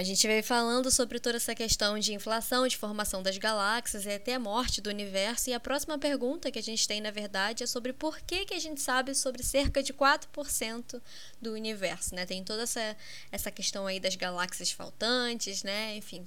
a gente veio falando sobre toda essa questão de inflação, de formação das galáxias e até a morte do universo. E a próxima pergunta que a gente tem, na verdade, é sobre por que, que a gente sabe sobre cerca de 4% do universo, né? Tem toda essa, essa questão aí das galáxias faltantes, né? Enfim,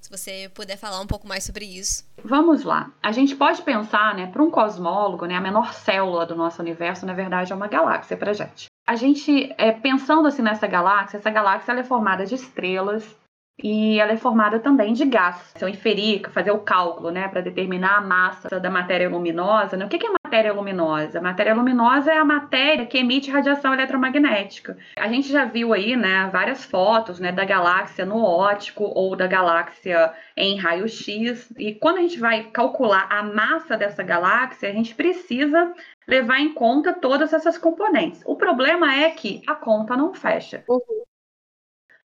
se você puder falar um pouco mais sobre isso. Vamos lá. A gente pode pensar, né, para um cosmólogo, né, a menor célula do nosso universo, na verdade, é uma galáxia para gente a gente, é, pensando assim nessa galáxia, essa galáxia é formada de estrelas e ela é formada também de gás. Se eu inferir, fazer o cálculo, né, para determinar a massa da matéria luminosa, né? o que é matéria luminosa? A matéria luminosa é a matéria que emite radiação eletromagnética. A gente já viu aí, né, várias fotos, né, da galáxia no óptico ou da galáxia em raio-x. E quando a gente vai calcular a massa dessa galáxia, a gente precisa levar em conta todas essas componentes. O problema é que a conta não fecha. Uhum.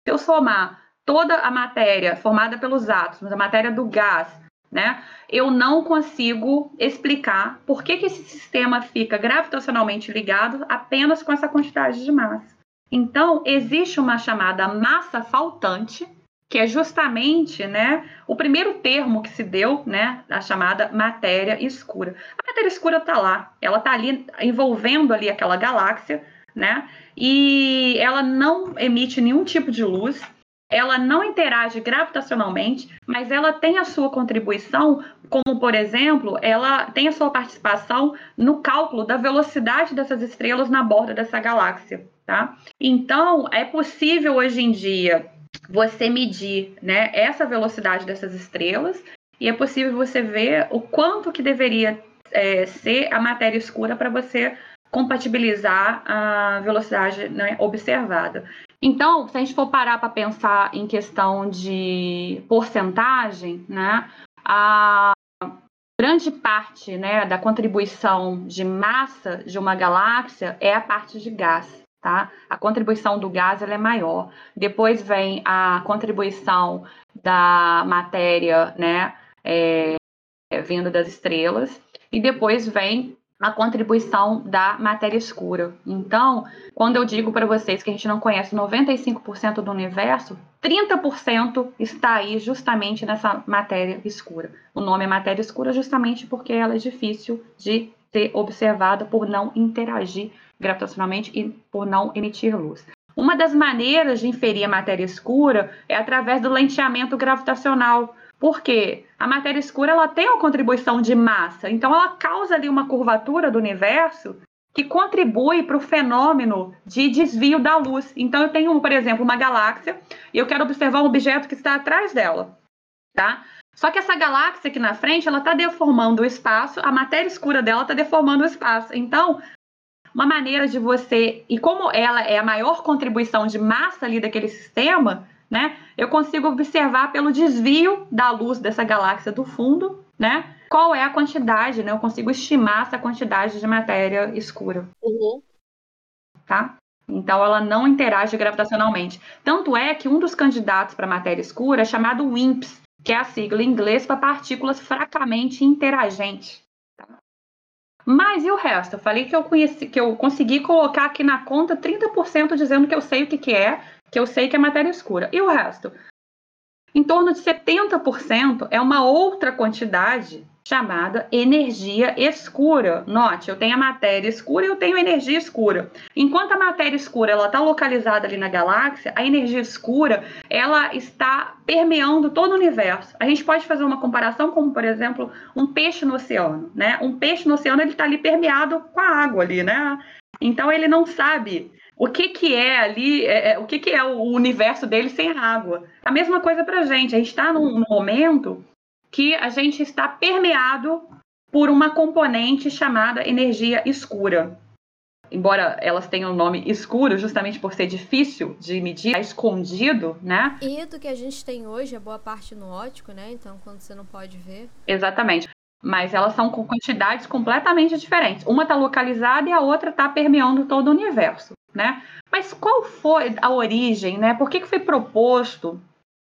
Se eu somar toda a matéria formada pelos átomos, a matéria do gás, né, eu não consigo explicar por que, que esse sistema fica gravitacionalmente ligado apenas com essa quantidade de massa. Então, existe uma chamada massa faltante, que é justamente né, o primeiro termo que se deu, né, a chamada matéria escura. A matéria escura está lá, ela está ali envolvendo ali aquela galáxia, né, e ela não emite nenhum tipo de luz, ela não interage gravitacionalmente, mas ela tem a sua contribuição, como por exemplo, ela tem a sua participação no cálculo da velocidade dessas estrelas na borda dessa galáxia, tá? Então, é possível hoje em dia você medir né, essa velocidade dessas estrelas e é possível você ver o quanto que deveria é, ser a matéria escura para você compatibilizar a velocidade né, observada. Então, se a gente for parar para pensar em questão de porcentagem, né, a grande parte né, da contribuição de massa de uma galáxia é a parte de gás tá? A contribuição do gás é maior. Depois vem a contribuição da matéria, né, é, vindo das estrelas, e depois vem a contribuição da matéria escura. Então, quando eu digo para vocês que a gente não conhece 95% do universo, 30% está aí justamente nessa matéria escura. O nome é matéria escura justamente porque ela é difícil de ser observada por não interagir gravitacionalmente e por não emitir luz. Uma das maneiras de inferir a matéria escura é através do lenteamento gravitacional, porque a matéria escura ela tem uma contribuição de massa, então ela causa ali uma curvatura do universo que contribui para o fenômeno de desvio da luz. Então eu tenho, por exemplo, uma galáxia e eu quero observar um objeto que está atrás dela, tá? Só que essa galáxia aqui na frente, ela está deformando o espaço, a matéria escura dela está deformando o espaço. Então, uma maneira de você, e como ela é a maior contribuição de massa ali daquele sistema, né? Eu consigo observar pelo desvio da luz dessa galáxia do fundo, né? Qual é a quantidade, né? Eu consigo estimar essa quantidade de matéria escura. Uhum. Tá? Então ela não interage gravitacionalmente. Tanto é que um dos candidatos para matéria escura é chamado WIMPs, que é a sigla em inglês para partículas fracamente interagentes. Mas e o resto? Eu falei que eu conheci, que eu consegui colocar aqui na conta 30% dizendo que eu sei o que, que é, que eu sei que é matéria escura. E o resto? Em torno de 70% é uma outra quantidade chamada energia escura. Note, eu tenho a matéria escura e eu tenho energia escura. Enquanto a matéria escura ela está localizada ali na galáxia, a energia escura ela está permeando todo o universo. A gente pode fazer uma comparação como, por exemplo, um peixe no oceano, né? Um peixe no oceano ele está ali permeado com a água ali, né? Então ele não sabe o que, que é ali, é, é, o que, que é o universo dele sem água. A mesma coisa para a gente. A gente está num momento que a gente está permeado por uma componente chamada energia escura. Embora elas tenham o nome escuro, justamente por ser difícil de medir, é escondido, né? E do que a gente tem hoje é boa parte no ótico, né? Então, quando você não pode ver. Exatamente. Mas elas são com quantidades completamente diferentes. Uma está localizada e a outra está permeando todo o universo, né? Mas qual foi a origem, né? Por que, que foi proposto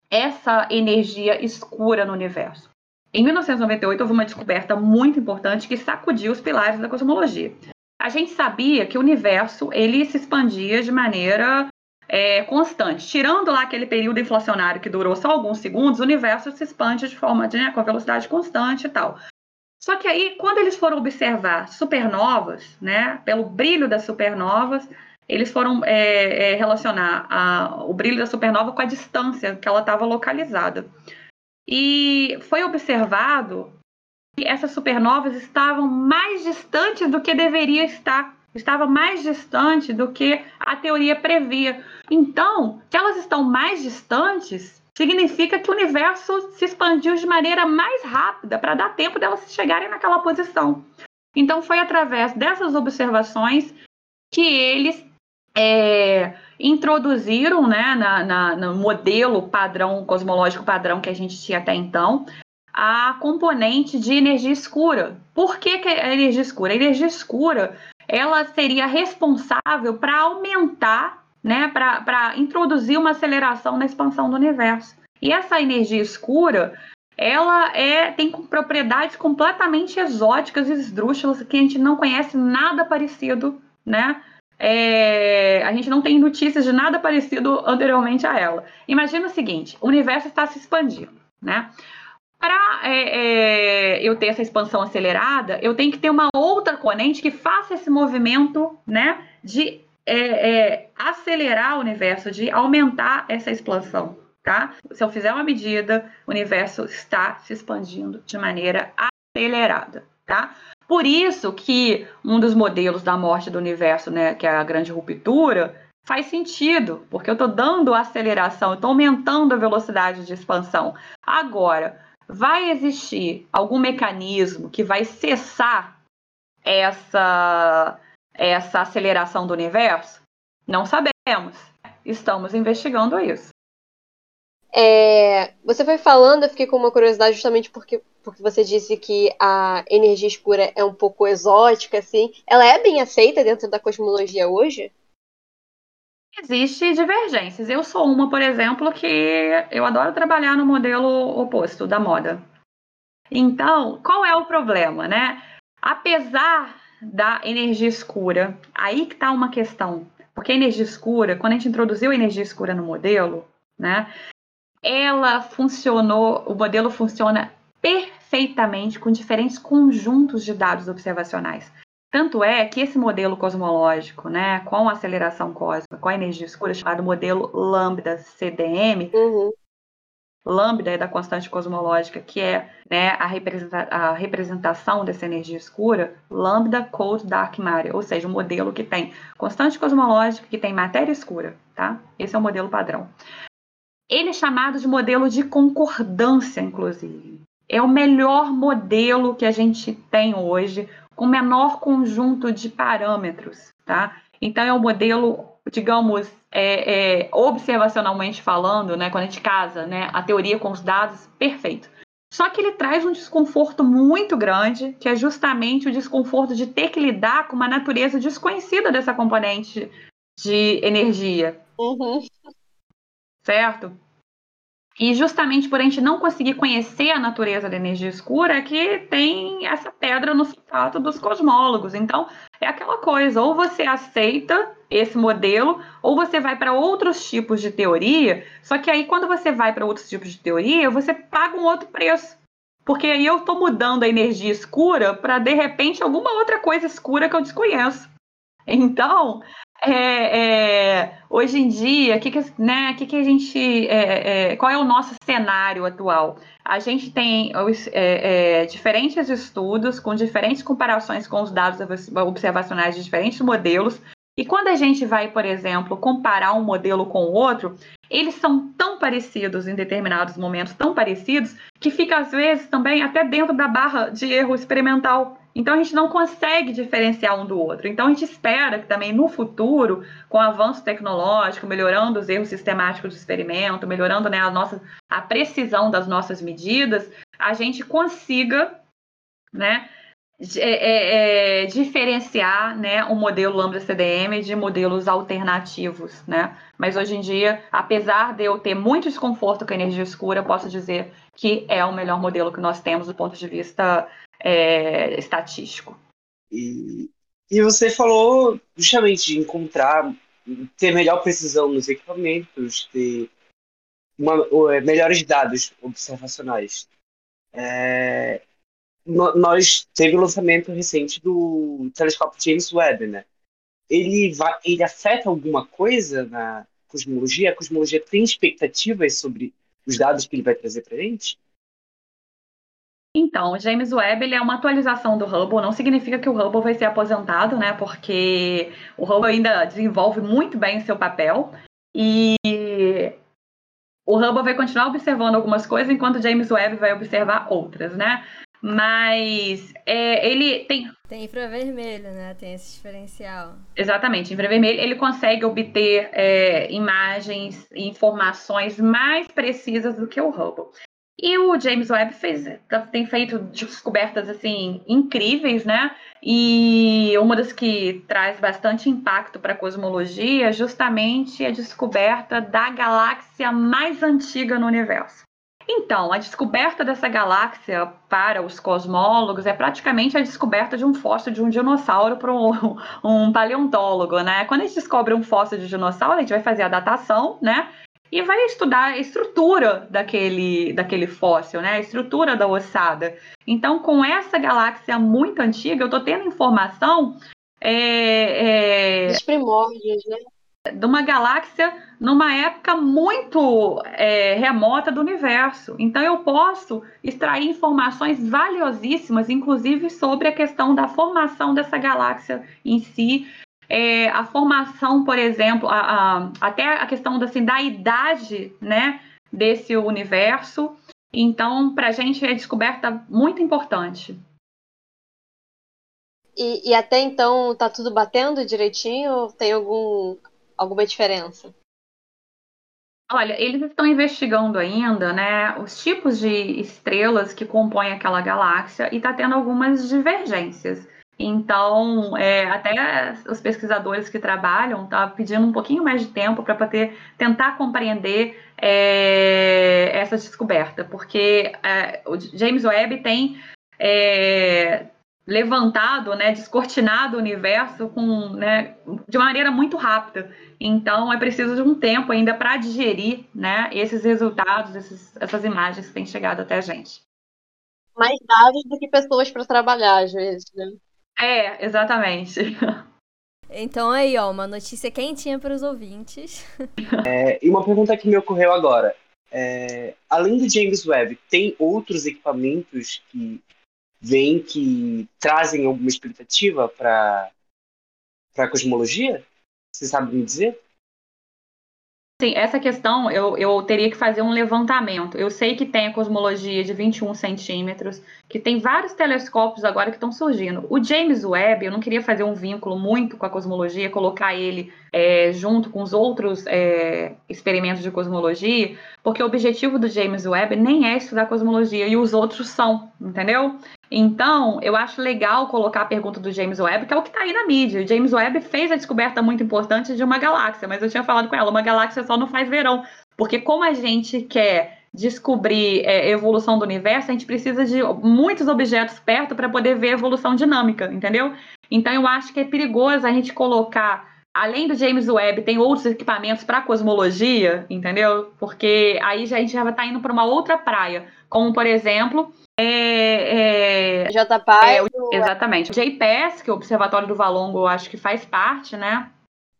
essa energia escura no universo? Em 1998, houve uma descoberta muito importante que sacudiu os pilares da cosmologia. A gente sabia que o universo ele se expandia de maneira é, constante. Tirando lá aquele período inflacionário que durou só alguns segundos, o universo se expande de forma né, com velocidade constante e tal. Só que aí, quando eles foram observar supernovas, né, pelo brilho das supernovas, eles foram é, é, relacionar a, o brilho da supernova com a distância que ela estava localizada. E foi observado que essas supernovas estavam mais distantes do que deveria estar, estava mais distante do que a teoria previa. Então, se elas estão mais distantes, significa que o universo se expandiu de maneira mais rápida para dar tempo delas chegarem naquela posição. Então, foi através dessas observações que eles é, introduziram né, na, na, no modelo padrão cosmológico padrão que a gente tinha até então a componente de energia escura. Por que, que a energia escura? A energia escura ela seria responsável para aumentar, né, para introduzir uma aceleração na expansão do universo. E essa energia escura ela é, tem propriedades completamente exóticas e esdrúxulas que a gente não conhece nada parecido, né? É, a gente não tem notícias de nada parecido anteriormente a ela. Imagina o seguinte: o universo está se expandindo, né? Para é, é, eu ter essa expansão acelerada, eu tenho que ter uma outra componente que faça esse movimento, né, de é, é, acelerar o universo, de aumentar essa expansão, tá? Se eu fizer uma medida, o universo está se expandindo de maneira acelerada, tá? Por isso que um dos modelos da morte do universo, né, que é a grande ruptura, faz sentido, porque eu estou dando aceleração, estou aumentando a velocidade de expansão. Agora, vai existir algum mecanismo que vai cessar essa, essa aceleração do universo? Não sabemos. Estamos investigando isso. É, você foi falando, eu fiquei com uma curiosidade justamente porque, porque você disse que a energia escura é um pouco exótica, assim. Ela é bem aceita dentro da cosmologia hoje? Existem divergências. Eu sou uma, por exemplo, que eu adoro trabalhar no modelo oposto da moda. Então, qual é o problema, né? Apesar da energia escura, aí que está uma questão. Porque a energia escura, quando a gente introduziu a energia escura no modelo, né? ela funcionou, o modelo funciona perfeitamente com diferentes conjuntos de dados observacionais. Tanto é que esse modelo cosmológico, né, com aceleração cósmica, com a energia escura, chamado modelo lambda CDM, uhum. lambda é da constante cosmológica, que é né, a, representa a, representação dessa energia escura, lambda cold dark matter, ou seja, um modelo que tem constante cosmológica, que tem matéria escura, tá? Esse é o modelo padrão. Ele é chamado de modelo de concordância, inclusive. É o melhor modelo que a gente tem hoje, com menor conjunto de parâmetros, tá? Então é um modelo, digamos, é, é, observacionalmente falando, né, quando a gente casa, né, a teoria com os dados, perfeito. Só que ele traz um desconforto muito grande, que é justamente o desconforto de ter que lidar com uma natureza desconhecida dessa componente de energia. Uhum certo? E justamente por a gente não conseguir conhecer a natureza da energia escura é que tem essa pedra no sapato dos cosmólogos. Então, é aquela coisa, ou você aceita esse modelo, ou você vai para outros tipos de teoria, só que aí quando você vai para outros tipos de teoria, você paga um outro preço. Porque aí eu estou mudando a energia escura para, de repente, alguma outra coisa escura que eu desconheço. Então, é, é, hoje em dia, que que, né, que, que a gente, é, é, qual é o nosso cenário atual? A gente tem os, é, é, diferentes estudos com diferentes comparações com os dados observacionais de diferentes modelos. E quando a gente vai, por exemplo, comparar um modelo com o outro, eles são tão parecidos em determinados momentos, tão parecidos, que fica às vezes também até dentro da barra de erro experimental. Então a gente não consegue diferenciar um do outro. Então a gente espera que também no futuro, com o avanço tecnológico, melhorando os erros sistemáticos do experimento, melhorando né, a, nossa, a precisão das nossas medidas, a gente consiga né, é, é, é, diferenciar né, o modelo Lambda CDM de modelos alternativos. Né? Mas hoje em dia, apesar de eu ter muito desconforto com a energia escura, posso dizer que é o melhor modelo que nós temos do ponto de vista é, estatístico. E, e você falou justamente de encontrar ter melhor precisão nos equipamentos, ter uma, melhores dados observacionais. É, nós teve o lançamento recente do telescópio James Webb, né? Ele vai, ele afeta alguma coisa na cosmologia? A cosmologia tem expectativas sobre os dados que ele vai trazer para a gente? Então, o James Webb ele é uma atualização do Hubble, não significa que o Hubble vai ser aposentado, né? Porque o Hubble ainda desenvolve muito bem seu papel e o Hubble vai continuar observando algumas coisas enquanto o James Webb vai observar outras, né? Mas é, ele tem. Tem infravermelho, né? Tem esse diferencial. Exatamente, infravermelho ele consegue obter é, imagens e informações mais precisas do que o Hubble. E o James Webb fez, tem feito descobertas assim incríveis, né? E uma das que traz bastante impacto para a cosmologia é justamente a descoberta da galáxia mais antiga no universo. Então, a descoberta dessa galáxia para os cosmólogos é praticamente a descoberta de um fóssil de um dinossauro para um, um paleontólogo, né? Quando a gente descobre um fóssil de dinossauro, a gente vai fazer a datação, né? E vai estudar a estrutura daquele, daquele fóssil, né? A estrutura da ossada. Então, com essa galáxia muito antiga, eu estou tendo informação. É, é, Os primórdios, né? De uma galáxia numa época muito é, remota do universo. Então, eu posso extrair informações valiosíssimas, inclusive sobre a questão da formação dessa galáxia em si, é, a formação, por exemplo, a, a, até a questão assim, da idade né, desse universo. Então, para a gente é descoberta muito importante. E, e, até então tá tudo batendo direitinho ou tem algum, alguma diferença? Olha, eles estão investigando ainda, né, os tipos de estrelas que compõem aquela galáxia e está tendo algumas divergências. Então, é, até os pesquisadores que trabalham estão tá pedindo um pouquinho mais de tempo para poder tentar compreender é, essa descoberta, porque é, o James Webb tem é, levantado, né, descortinado o universo com, né, de maneira muito rápida. Então, é preciso de um tempo ainda para digerir né, esses resultados, esses, essas imagens que têm chegado até a gente. Mais dados do que pessoas para trabalhar, às vezes, né? É, exatamente. Então aí, ó, uma notícia quentinha para os ouvintes. É, e uma pergunta que me ocorreu agora. É, além do James Webb, tem outros equipamentos que vêm que trazem alguma expectativa para a cosmologia? Você sabe me dizer? Sim, essa questão eu, eu teria que fazer um levantamento. Eu sei que tem a cosmologia de 21 centímetros, que tem vários telescópios agora que estão surgindo. O James Webb, eu não queria fazer um vínculo muito com a cosmologia, colocar ele é, junto com os outros é, experimentos de cosmologia, porque o objetivo do James Webb nem é estudar cosmologia e os outros são, entendeu? Então, eu acho legal colocar a pergunta do James Webb, que é o que está aí na mídia. O James Webb fez a descoberta muito importante de uma galáxia, mas eu tinha falado com ela, uma galáxia só não faz verão. Porque como a gente quer descobrir é, evolução do universo, a gente precisa de muitos objetos perto para poder ver evolução dinâmica, entendeu? Então eu acho que é perigoso a gente colocar além do James Webb, tem outros equipamentos para cosmologia, entendeu? Porque aí já, a gente já vai estar tá indo para uma outra praia, como por exemplo é, é, JPAS. É, exatamente. O JPS, que é o Observatório do Valongo, acho que faz parte, né?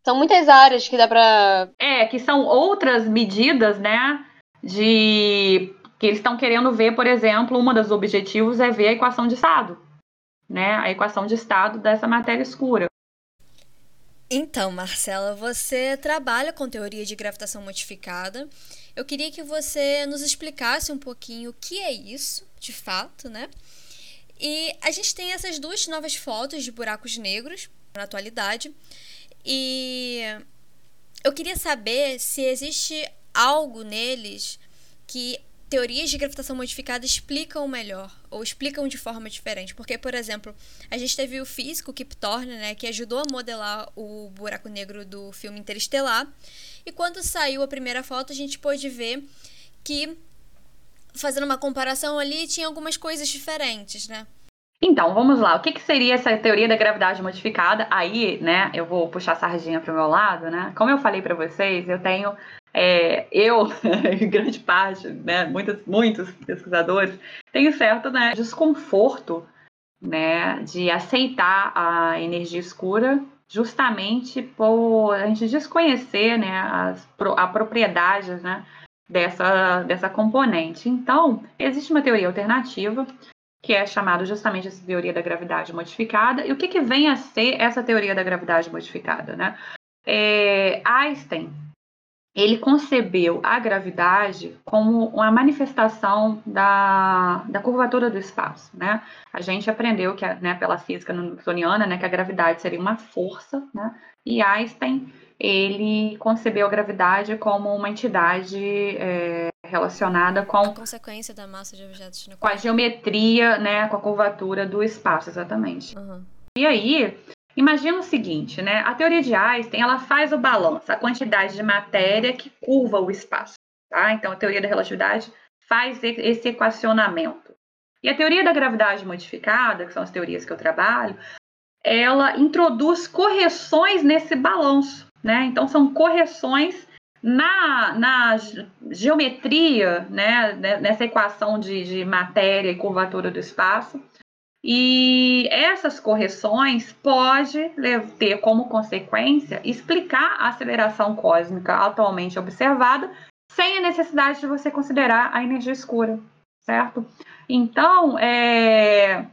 São muitas áreas que dá para. É, que são outras medidas, né? De. Que eles estão querendo ver, por exemplo, um dos objetivos é ver a equação de estado, né? A equação de estado dessa matéria escura. Então, Marcela, você trabalha com teoria de gravitação modificada. Eu queria que você nos explicasse um pouquinho o que é isso, de fato, né? E a gente tem essas duas novas fotos de buracos negros na atualidade. E eu queria saber se existe algo neles que teorias de gravitação modificada explicam melhor ou explicam de forma diferente. Porque, por exemplo, a gente teve o físico Kip Thorne, né, que ajudou a modelar o buraco negro do filme Interestelar. E quando saiu a primeira foto, a gente pôde ver que, fazendo uma comparação ali, tinha algumas coisas diferentes, né? Então, vamos lá. O que, que, seria essa teoria da gravidade modificada? Aí, né, eu vou puxar a sardinha para o meu lado, né? Como eu falei para vocês, eu tenho, é, eu, grande parte, né, muitos, muitos pesquisadores, tenho certo né, desconforto né, de aceitar a energia escura justamente por a gente desconhecer né, as, a propriedade né, dessa, dessa componente. Então, existe uma teoria alternativa que é chamada justamente essa teoria da gravidade modificada. E o que, que vem a ser essa teoria da gravidade modificada? Né? É, Einstein ele concebeu a gravidade como uma manifestação da, da curvatura do espaço, né? A gente aprendeu que, né, pela física newtoniana, né, que a gravidade seria uma força, né? E Einstein, ele concebeu a gravidade como uma entidade é, relacionada com... A consequência da massa de objetos no Com a geometria, né, com a curvatura do espaço, exatamente. Uhum. E aí, Imagina o seguinte, né? A teoria de Einstein, ela faz o balanço, a quantidade de matéria que curva o espaço, tá? Então, a teoria da relatividade faz esse equacionamento. E a teoria da gravidade modificada, que são as teorias que eu trabalho, ela introduz correções nesse balanço, né? Então, são correções na, na geometria, né? Nessa equação de, de matéria e curvatura do espaço, e essas correções pode ter como consequência explicar a aceleração cósmica atualmente observada sem a necessidade de você considerar a energia escura, certo? Então, é,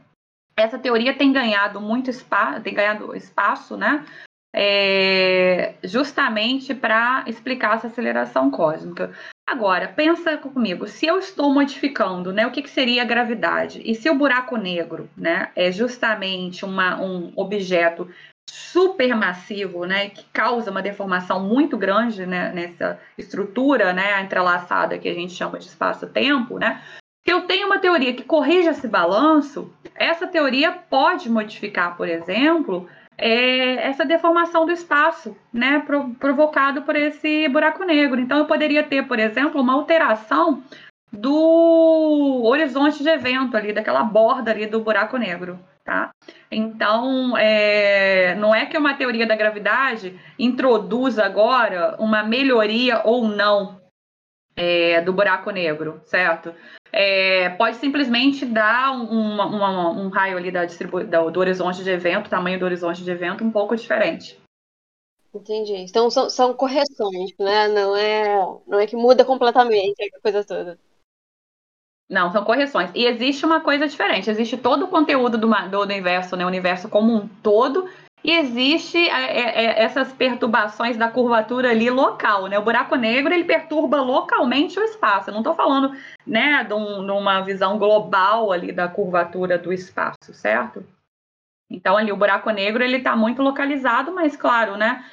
essa teoria tem ganhado muito espaço, tem ganhado espaço, né? É, justamente para explicar essa aceleração cósmica. Agora, pensa comigo, se eu estou modificando, né, o que, que seria a gravidade? E se o buraco negro, né, é justamente uma, um objeto supermassivo, né, que causa uma deformação muito grande né, nessa estrutura, né, entrelaçada que a gente chama de espaço-tempo, né? Se eu tenho uma teoria que corrige esse balanço, essa teoria pode modificar, por exemplo, é essa deformação do espaço, né, provocado por esse buraco negro. Então, eu poderia ter, por exemplo, uma alteração do horizonte de evento ali, daquela borda ali do buraco negro, tá? Então, é, não é que uma teoria da gravidade introduz agora uma melhoria ou não é, do buraco negro, certo? É, pode simplesmente dar um, um raio ali da do, do horizonte de evento, tamanho do horizonte de evento um pouco diferente. Entendi. Então são, são correções, né? Não é, não é que muda completamente a coisa toda. Não, são correções. E existe uma coisa diferente. Existe todo o conteúdo do, do universo, né? O universo como um todo, e existe é, é, é, essas perturbações da curvatura ali local, né? O buraco negro ele perturba localmente o espaço. Eu não estou falando, né, de, um, de, uma visão global ali da curvatura do espaço, certo? Então ali o buraco negro ele está muito localizado, mas claro, né?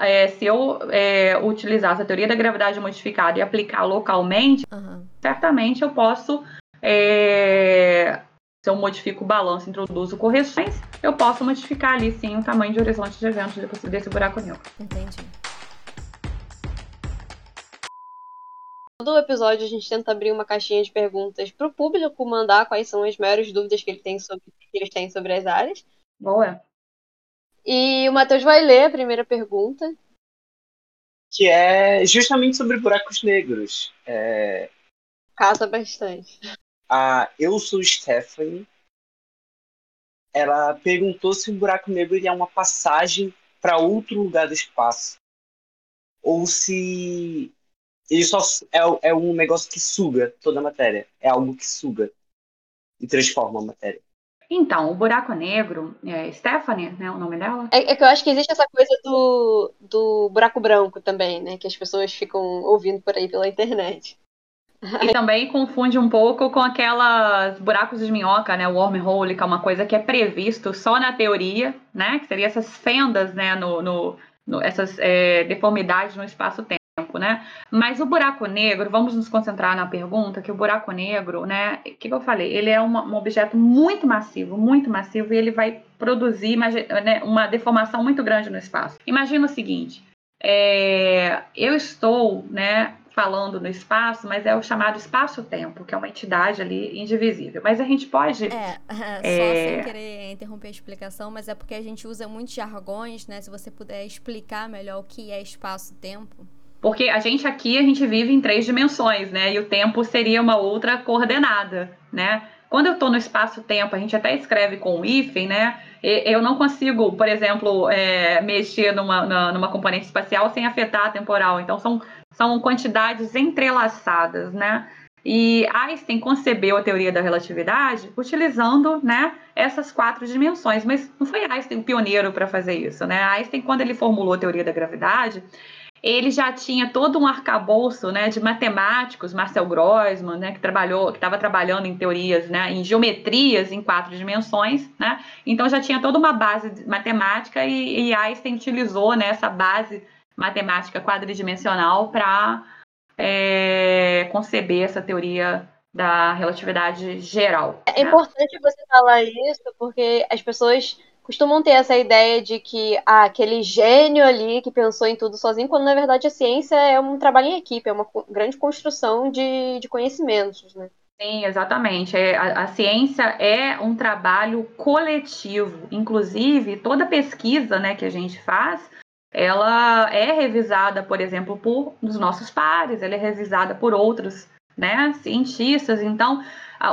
É, se eu é, utilizar essa teoria da gravidade modificada e aplicar localmente, uhum. certamente eu posso é, se eu modifico o balanço, introduzo correções, eu posso modificar ali sim o tamanho de horizonte de eventos desse buraco negro. Entendi. Todo episódio a gente tenta abrir uma caixinha de perguntas para o público mandar quais são as maiores dúvidas que, ele tem sobre, que eles têm sobre as áreas. Boa. E o Matheus vai ler a primeira pergunta. Que é justamente sobre buracos negros. É... Casa bastante a Eu Sou Stephanie, ela perguntou se um buraco negro é uma passagem para outro lugar do espaço. Ou se ele só é, é um negócio que suga toda a matéria. É algo que suga e transforma a matéria. Então, o buraco negro, é Stephanie, né, o nome dela? É, é, que eu acho que existe essa coisa do, do buraco branco também, né, que as pessoas ficam ouvindo por aí pela internet. E também confunde um pouco com aquelas buracos de minhoca, né? O wormhole, que é uma coisa que é previsto só na teoria, né? Que seria essas fendas, né? No, no, no essas é, deformidades no espaço-tempo, né? Mas o buraco negro, vamos nos concentrar na pergunta, que o buraco negro, né? O que, que eu falei? Ele é uma, um objeto muito massivo, muito massivo, e ele vai produzir né, uma deformação muito grande no espaço. Imagina o seguinte, é, eu estou, né? Falando no espaço, mas é o chamado espaço-tempo, que é uma entidade ali indivisível. Mas a gente pode. É, só é... sem querer interromper a explicação, mas é porque a gente usa muitos jargões, né? Se você puder explicar melhor o que é espaço-tempo. Porque a gente aqui, a gente vive em três dimensões, né? E o tempo seria uma outra coordenada, né? Quando eu estou no espaço-tempo, a gente até escreve com o hífen, né? Eu não consigo, por exemplo, é, mexer numa, numa componente espacial sem afetar a temporal. Então, são, são quantidades entrelaçadas, né? E Einstein concebeu a teoria da relatividade utilizando né, essas quatro dimensões, mas não foi Einstein o pioneiro para fazer isso. Né? Einstein, quando ele formulou a teoria da gravidade, ele já tinha todo um arcabouço né, de matemáticos, Marcel Grossman, né, que trabalhou, que estava trabalhando em teorias, né, em geometrias em quatro dimensões, né, então já tinha toda uma base matemática e, e Einstein utilizou né, essa base matemática quadridimensional para é, conceber essa teoria da relatividade geral. É né? importante você falar isso porque as pessoas costumam ter essa ideia de que ah, aquele gênio ali que pensou em tudo sozinho, quando na verdade a ciência é um trabalho em equipe, é uma grande construção de, de conhecimentos, né? Sim, exatamente. É, a, a, ciência é um trabalho coletivo. Inclusive, toda pesquisa né, que a gente faz, ela é revisada, por exemplo, por os nossos pares, ela é revisada por outros né, cientistas. Então,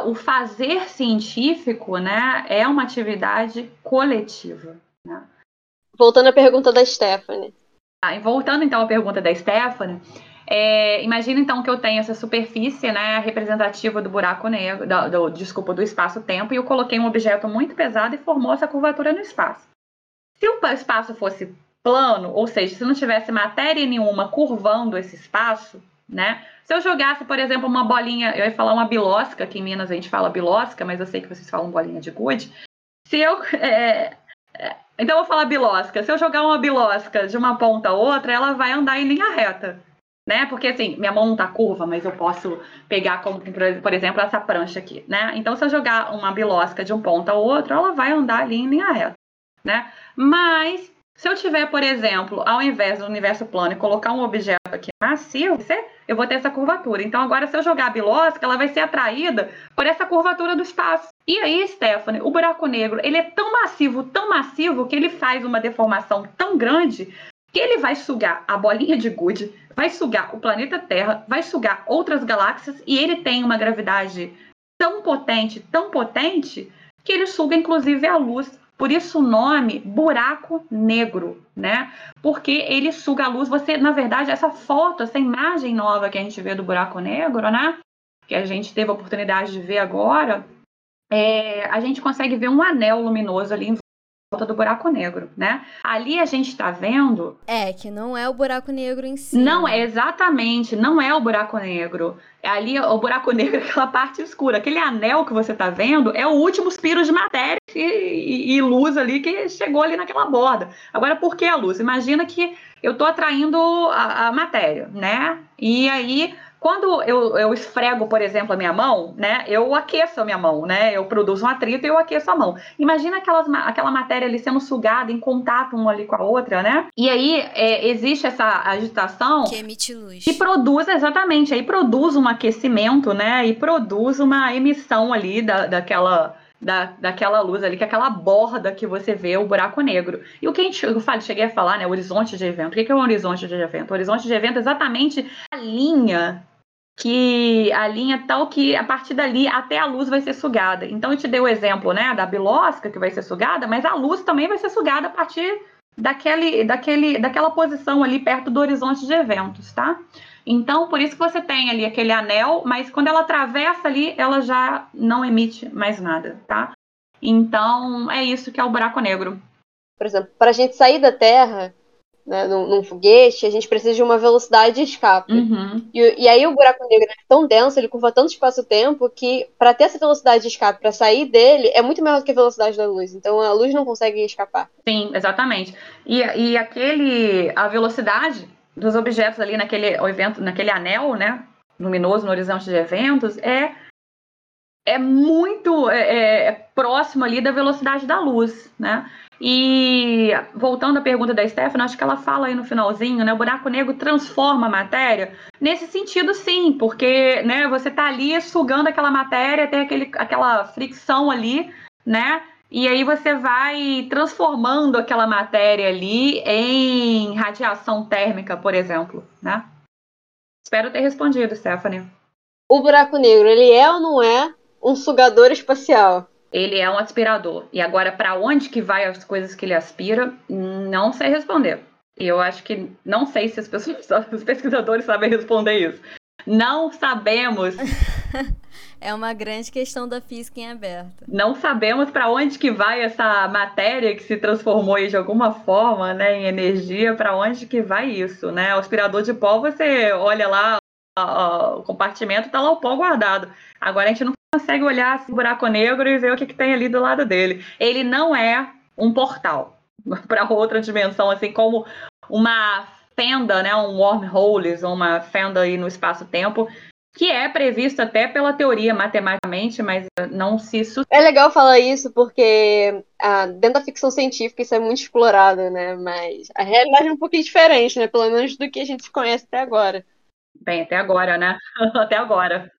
o fazer científico, né, é uma atividade coletiva. Né? Voltando à pergunta da Stephanie. Ah, voltando então à pergunta da Stephanie, é, imagina então que eu tenho essa superfície, né, representativa do buraco negro, do, do, desculpa, do espaço-tempo, e eu coloquei um objeto muito pesado e formou essa curvatura no espaço. Se o espaço fosse plano, ou seja, se não tivesse matéria nenhuma curvando esse espaço, né, se eu jogasse, por exemplo, uma bolinha, eu ia falar uma bilosca, que em Minas a gente fala bilosca, mas eu sei que vocês falam bolinha de gude. Se eu. É, é, então eu vou falar bilosca. Se eu jogar uma bilosca de uma ponta a outra, ela vai andar em linha reta. Né? Porque assim, minha mão não tá curva, mas eu posso pegar como, por exemplo, essa prancha aqui, né? Então, se eu jogar uma bilosca de um ponto a outro, ela vai andar ali em linha reta, né? Mas se eu tiver, por exemplo, ao invés do universo plano e colocar um objeto aqui macio, eu vou ter essa curvatura. Então, agora, se eu jogar a bilosca, ela vai ser atraída por essa curvatura do espaço. E aí, Stephanie, o buraco negro, ele é tão massivo, tão massivo, que ele faz uma deformação tão grande que ele vai sugar a bolinha de gude, vai sugar o planeta Terra, vai sugar outras galáxias e ele tem uma gravidade tão potente, tão potente, que ele suga inclusive a luz por isso o nome buraco negro, né? Porque ele suga a luz. Você, na verdade, essa foto, essa imagem nova que a gente vê do buraco negro, né? Que a gente teve a oportunidade de ver agora, é, a gente consegue ver um anel luminoso ali em volta do buraco negro, né? Ali a gente está vendo. É, que não é o buraco negro em si. Não, é exatamente, não é o buraco negro. Ali, o buraco negro é aquela parte escura. Aquele anel que você está vendo é o último spiro de matéria e, e, e, luz ali que chegou ali naquela borda. Agora, por que a luz? Imagina que eu estou atraindo a, a matéria, né? E aí quando eu, eu esfrego, por exemplo, a minha mão, né? Eu aqueço a minha mão, né? Eu produzo um atrito e eu aqueço a mão. Imagina aquelas, aquela matéria ali sendo sugada em contato uma ali com a outra, né? E aí é, existe essa agitação. Que emite luz. E produz, exatamente, aí produz um aquecimento, né? E produz uma emissão ali da, daquela. Da, daquela luz ali, que é aquela borda que você vê o buraco negro. E o que a gente, eu falei, cheguei a falar, né, horizonte de evento. O que é o horizonte de evento? O horizonte de evento é exatamente a linha que a linha tal que a partir dali até a luz vai ser sugada. Então eu te dei o exemplo, né, da bilosca que vai ser sugada, mas a luz também vai ser sugada a partir daquele, daquele, daquela posição ali perto do horizonte de eventos, tá? Então, por isso que você tem ali aquele anel, mas quando ela atravessa ali, ela já não emite mais nada, tá? Então, é isso que é o buraco negro. Por exemplo, para a gente sair da Terra, né, num, num, foguete, a gente precisa de uma velocidade de escape. Uhum. E, e, aí o buraco negro é tão denso, ele curva tanto espaço-tempo que para ter essa velocidade de escape, para sair dele, é muito maior do que a velocidade da luz. Então a luz não consegue escapar. Sim, exatamente. E, e aquele a velocidade dos objetos ali naquele evento, naquele anel, né, luminoso no horizonte de eventos é é muito é, é, próximo ali da velocidade da luz, né? E voltando à pergunta da Stephanie, acho que ela fala aí no finalzinho, né? O buraco negro transforma a matéria. Nesse sentido, sim, porque né, você está ali sugando aquela matéria, tem aquele, aquela fricção ali, né? E aí você vai transformando aquela matéria ali em radiação térmica, por exemplo, né? Espero ter respondido, Stephanie. O buraco negro, ele é ou não é um sugador espacial? Ele é um aspirador. E agora, para onde que vai as coisas que ele aspira? Não sei responder. Eu acho que não sei se as pessoas, os pesquisadores sabem responder isso. Não sabemos. é uma grande questão da física em aberto. Não sabemos para onde que vai essa matéria que se transformou de alguma forma, né, em energia, para onde que vai isso, né? O aspirador de pó, você olha lá o compartimento, tá lá o pó guardado. Agora a gente não consegue olhar esse buraco negro e ver o que, que tem ali do lado dele. Ele não é um portal para outra dimensão, assim como uma fenda, né, um wormhole, uma fenda aí no espaço-tempo, que é previsto até pela teoria matematicamente, mas não se É legal falar isso porque ah, dentro da ficção científica isso é muito explorado, né? Mas a realidade é um pouquinho diferente, né? Pelo menos do que a gente conhece até agora. Bem, até agora, né? até agora.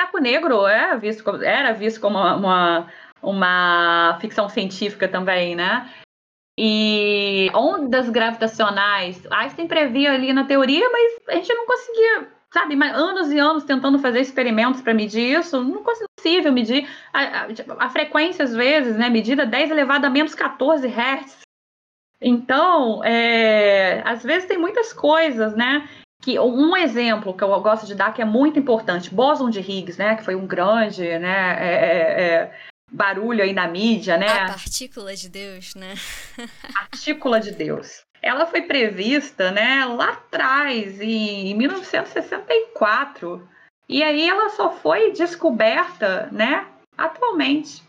Buraco Negro é visto como, era visto como uma, uma, ficção científica também, né? E ondas gravitacionais, Einstein previa ali na teoria, mas a gente não conseguia, sabe, anos e anos tentando fazer experimentos para medir isso, não possível medir a, a, a, frequência às vezes, né, medida 10 elevado a menos 14 Hz. Então, é, às vezes tem muitas coisas, né? Que um exemplo que eu gosto de dar que é muito importante, Boson de Higgs, né, que foi um grande, né, é, é, é barulho aí na mídia, né? A partícula de Deus, né? partícula de Deus. Ela foi prevista, né, lá atrás, em 1964, e aí ela só foi descoberta, né, atualmente.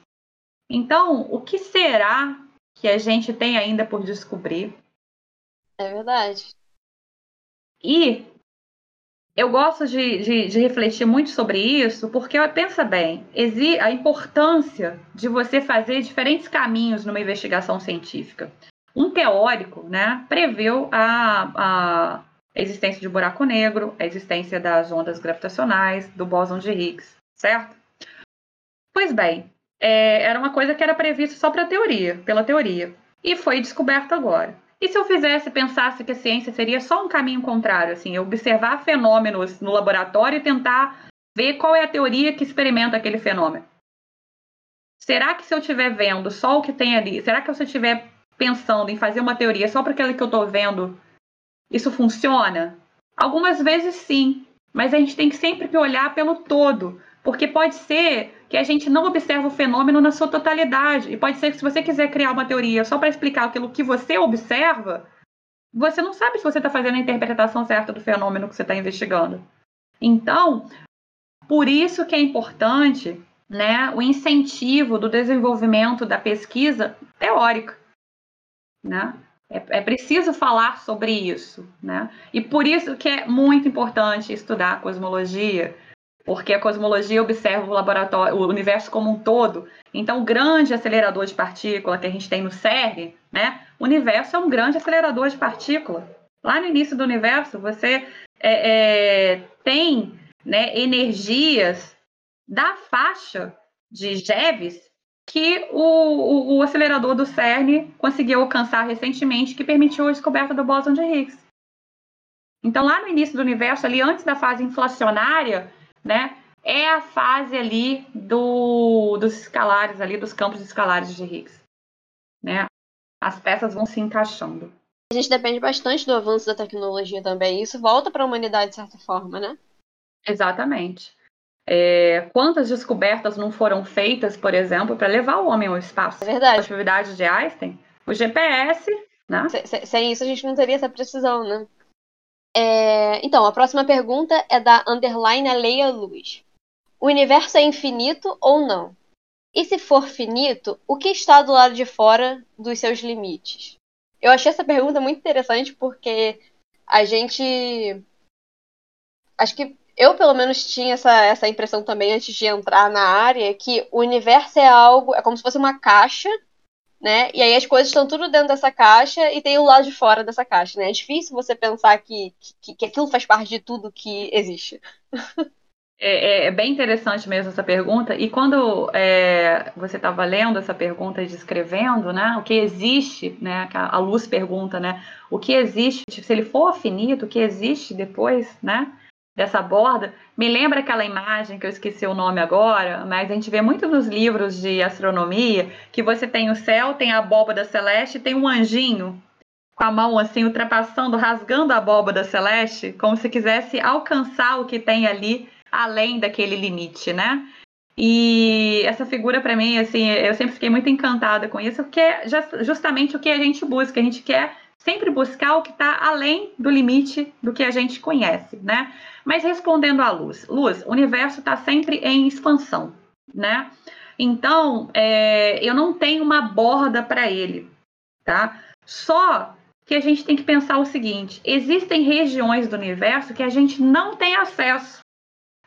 Então, o que será que a gente tem ainda por descobrir? É verdade. E eu gosto de, de, de, refletir muito sobre isso, porque pensa bem, a importância de você fazer diferentes caminhos numa investigação científica. Um teórico né, preveu a, a existência de buraco negro, a existência das ondas gravitacionais, do bóson de Higgs, certo? Pois bem, é, era uma coisa que era prevista só para teoria, pela teoria, e foi descoberto agora. E se eu fizesse, pensasse que a ciência seria só um caminho contrário, assim, observar fenômenos no laboratório e tentar ver qual é a teoria que experimenta aquele fenômeno? Será que se eu estiver vendo só o que tem ali, será que se eu estiver pensando em fazer uma teoria só para aquilo que eu estou vendo, isso funciona? Algumas vezes sim, mas a gente tem que sempre olhar pelo todo, porque pode ser que a gente não observa o fenômeno na sua totalidade. E pode ser que se você quiser criar uma teoria só para explicar aquilo que você observa, você não sabe se você está fazendo a interpretação certa do fenômeno que você está investigando. Então, por isso que é importante né, o incentivo do desenvolvimento da pesquisa teórica. Né? É, é, preciso falar sobre isso. Né? E por isso que é muito importante estudar cosmologia, porque a cosmologia observa o laboratório, o universo como um todo. Então, o grande acelerador de partícula que a gente tem no CERN, né? O universo é um grande acelerador de partícula. Lá no início do universo, você é, é, tem né, energias da faixa de GeVs que o, o, o, acelerador do CERN conseguiu alcançar recentemente, que permitiu a descoberta do bóson de Higgs. Então, lá no início do universo, ali antes da fase inflacionária, né? É a fase ali do, dos escalares ali, dos campos escalares de Higgs, né? As peças vão se encaixando. A gente depende bastante do avanço da tecnologia também. Isso volta para a humanidade de certa forma, né? Exatamente. É, quantas descobertas não foram feitas, por exemplo, para levar o homem ao espaço? É verdade. A atividade de Einstein, o GPS, né? Sem, sem isso a gente não teria essa precisão, né? É, então, a próxima pergunta é da underline Leia Luz. O universo é infinito ou não? E se for finito, o que está do lado de fora dos seus limites? Eu achei essa pergunta muito interessante porque a gente. Acho que eu pelo menos tinha essa, essa impressão também antes de entrar na área, que o universo é algo, é como se fosse uma caixa, né? E aí as coisas estão tudo dentro dessa caixa e tem o lado de fora dessa caixa, né? É difícil você pensar que, que, que aquilo faz parte de tudo que existe. É, é, é, bem interessante mesmo essa pergunta. E quando é, você estava lendo essa pergunta e descrevendo, né, o que existe, né, a luz pergunta, né, o que existe, se ele for finito, o que existe depois, né, dessa borda, me lembra aquela imagem que eu esqueci o nome agora, mas a gente vê muito nos livros de astronomia que você tem o céu, tem a abóbada celeste, tem um anjinho com a mão assim ultrapassando, rasgando a abóbada celeste, como se quisesse alcançar o que tem ali além daquele limite, né? E essa figura para mim, assim, eu sempre fiquei muito encantada com isso, porque é justamente o que a gente busca, a gente quer sempre buscar o que está além do limite do que a gente conhece, né? Mas respondendo à luz, luz, o universo está sempre em expansão, né? Então, é, eu não tenho uma borda para ele, tá? Só que a gente tem que pensar o seguinte: existem regiões do universo que a gente não tem acesso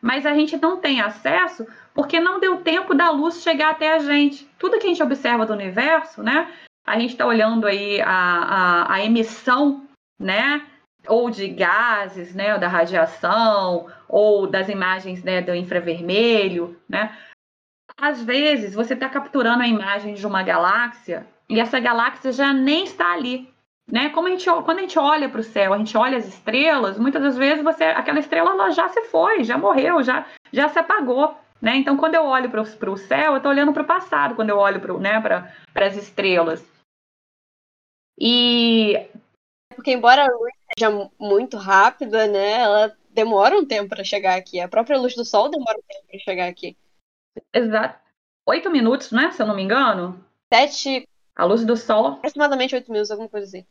mas a gente não tem acesso porque não deu tempo da luz chegar até a gente. Tudo que a gente observa do universo, né? A gente está olhando aí a, a, a, emissão, né? Ou de gases, né? Da radiação, ou das imagens né, do infravermelho, né? Às vezes você está capturando a imagem de uma galáxia e essa galáxia já nem está ali. Né? Como a gente, quando a gente olha para o céu, a gente olha as estrelas, muitas das vezes você, aquela estrela ela já se foi, já morreu, já, já se apagou. Né? Então, quando eu olho para o céu, eu estou olhando para o passado, quando eu olho para né, as estrelas. E. Porque, embora a luz seja muito rápida, né, ela demora um tempo para chegar aqui. A própria luz do sol demora um tempo para chegar aqui. Exato. Oito minutos, né? Se eu não me engano. Sete, a luz do Sol. Aproximadamente 8 minutos, alguma coisa assim.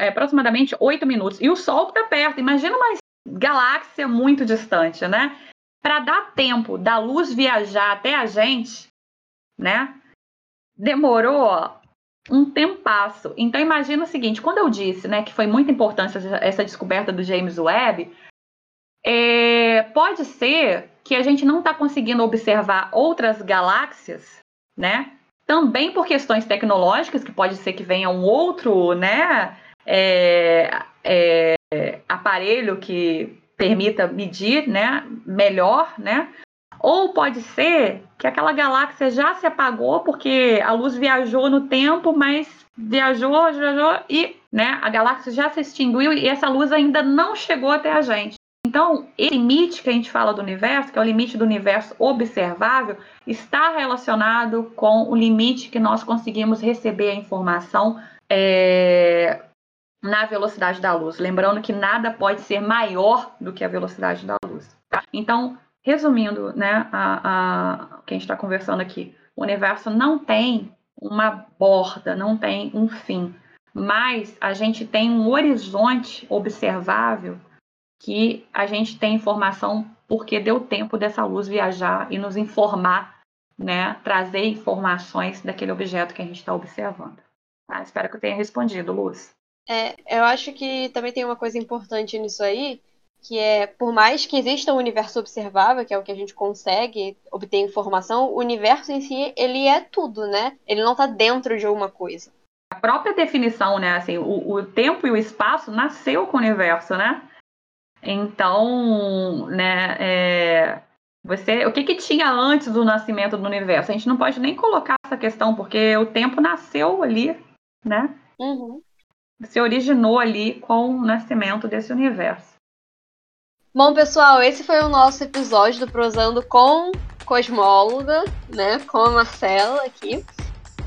É, aproximadamente 8 minutos. E o Sol está perto. Imagina uma galáxia muito distante, né? Para dar tempo da luz viajar até a gente, né? Demorou um tempasso. Então imagina o seguinte, quando eu disse, né, que foi muito importante essa descoberta do James Webb, é, pode ser que a gente não está conseguindo observar outras galáxias, né? também por questões tecnológicas, que pode ser que venha um outro né, é, é, aparelho que permita medir né, melhor, né? Ou pode ser que aquela galáxia já se apagou porque a luz viajou no tempo, mas viajou, viajou e né, a galáxia já se extinguiu e essa luz ainda não chegou até a gente. Então, esse limite que a gente fala do universo, que é o limite do universo observável, está relacionado com o limite que nós conseguimos receber a informação é, na velocidade da luz. Lembrando que nada pode ser maior do que a velocidade da luz. Tá? Então, resumindo, né, a, a, o que a gente está conversando aqui, o universo não tem uma borda, não tem um fim, mas a gente tem um horizonte observável que a gente tem informação porque deu tempo dessa luz viajar e nos informar, né, trazer informações daquele objeto que a gente está observando. Tá? Espero que eu tenha respondido, Luz. É, eu acho que também tem uma coisa importante nisso aí, que é, por mais que exista um universo observável, que é o que a gente consegue obter informação, o universo em si, ele é tudo, né? Ele não está dentro de alguma coisa. A própria definição, né, assim, o, o tempo e o espaço nasceu com o universo, né? Então, né, é, você, o que, que tinha antes do nascimento do universo? A gente não pode nem colocar essa questão, porque o tempo nasceu ali, né? Uhum. Se originou ali com o nascimento desse universo. Bom, pessoal, esse foi o nosso episódio do Prosando com Cosmóloga, né? Com a Marcela aqui.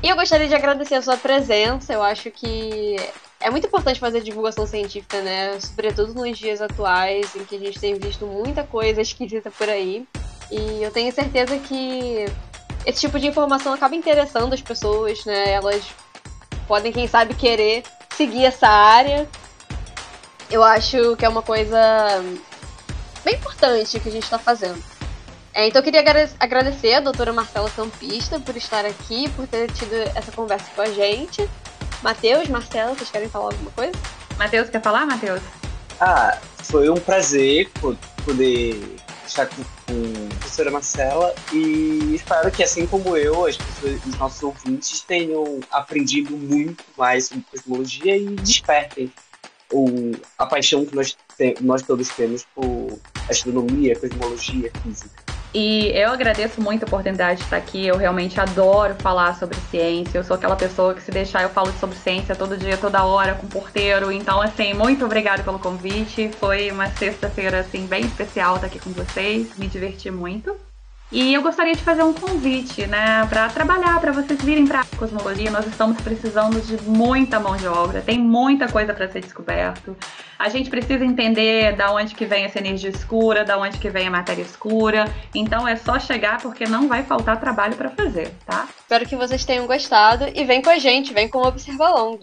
E eu gostaria de agradecer a sua presença. Eu acho que é muito importante fazer divulgação científica, né? Sobretudo nos dias atuais, em que a gente tem visto muita coisa esquisita por aí. E eu tenho certeza que esse tipo de informação acaba interessando as pessoas, né? Elas podem, quem sabe, querer seguir essa área. Eu acho que é uma coisa bem importante que a gente está fazendo. É, então eu queria agradecer a doutora Marcela Campista por estar aqui, por ter tido essa conversa com a gente. Matheus, Marcelo, vocês querem falar alguma coisa? Matheus, quer falar, Matheus? Ah, foi um prazer poder estar com, com a professora Marcela e espero que, assim como eu, as pessoas, os nossos ouvintes tenham aprendido muito mais sobre cosmologia e despertem o, a paixão que nós, te, nós todos temos por astronomia, cosmologia, física. E eu agradeço muito a oportunidade de estar aqui. Eu realmente adoro falar sobre ciência. Eu sou aquela pessoa que, se deixar, eu falo sobre ciência todo dia, toda hora, com o porteiro. Então, assim, muito obrigada pelo convite. Foi uma sexta-feira, assim, bem especial estar aqui com vocês. Me diverti muito. E eu gostaria de fazer um convite, né, para trabalhar, para vocês virem para a cosmologia. Nós estamos precisando de muita mão de obra, tem muita coisa para ser descoberto. A gente precisa entender da onde que vem essa energia escura, da onde que vem a matéria escura. Então é só chegar porque não vai faltar trabalho para fazer, tá? Espero que vocês tenham gostado e vem com a gente, vem com o Observa Longo.